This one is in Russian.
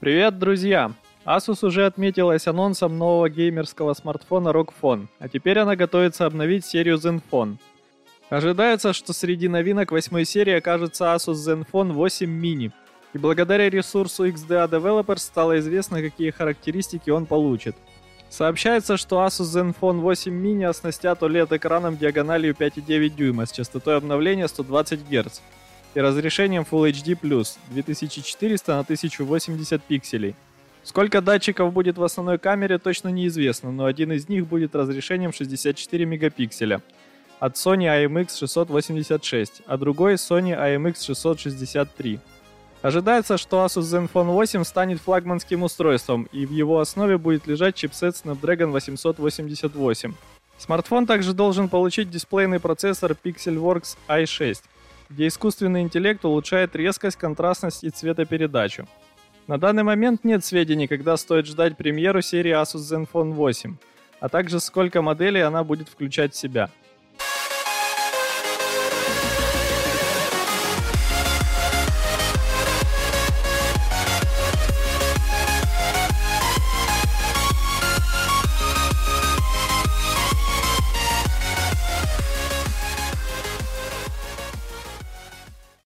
Привет, друзья! Asus уже отметилась анонсом нового геймерского смартфона ROG Phone, а теперь она готовится обновить серию Zenfone. Ожидается, что среди новинок восьмой серии окажется Asus Zenfone 8 Mini, и благодаря ресурсу XDA Developers стало известно, какие характеристики он получит. Сообщается, что Asus Zenfone 8 Mini оснастят OLED-экраном диагональю 5,9 дюйма с частотой обновления 120 Гц и разрешением Full HD+, 2400 на 1080 пикселей. Сколько датчиков будет в основной камере, точно неизвестно, но один из них будет разрешением 64 мегапикселя от Sony IMX 686, а другой Sony IMX 663. Ожидается, что Asus Zenfone 8 станет флагманским устройством, и в его основе будет лежать чипсет Snapdragon 888. Смартфон также должен получить дисплейный процессор Pixelworks i6, где искусственный интеллект улучшает резкость, контрастность и цветопередачу. На данный момент нет сведений, когда стоит ждать премьеру серии Asus Zenfone 8, а также сколько моделей она будет включать в себя –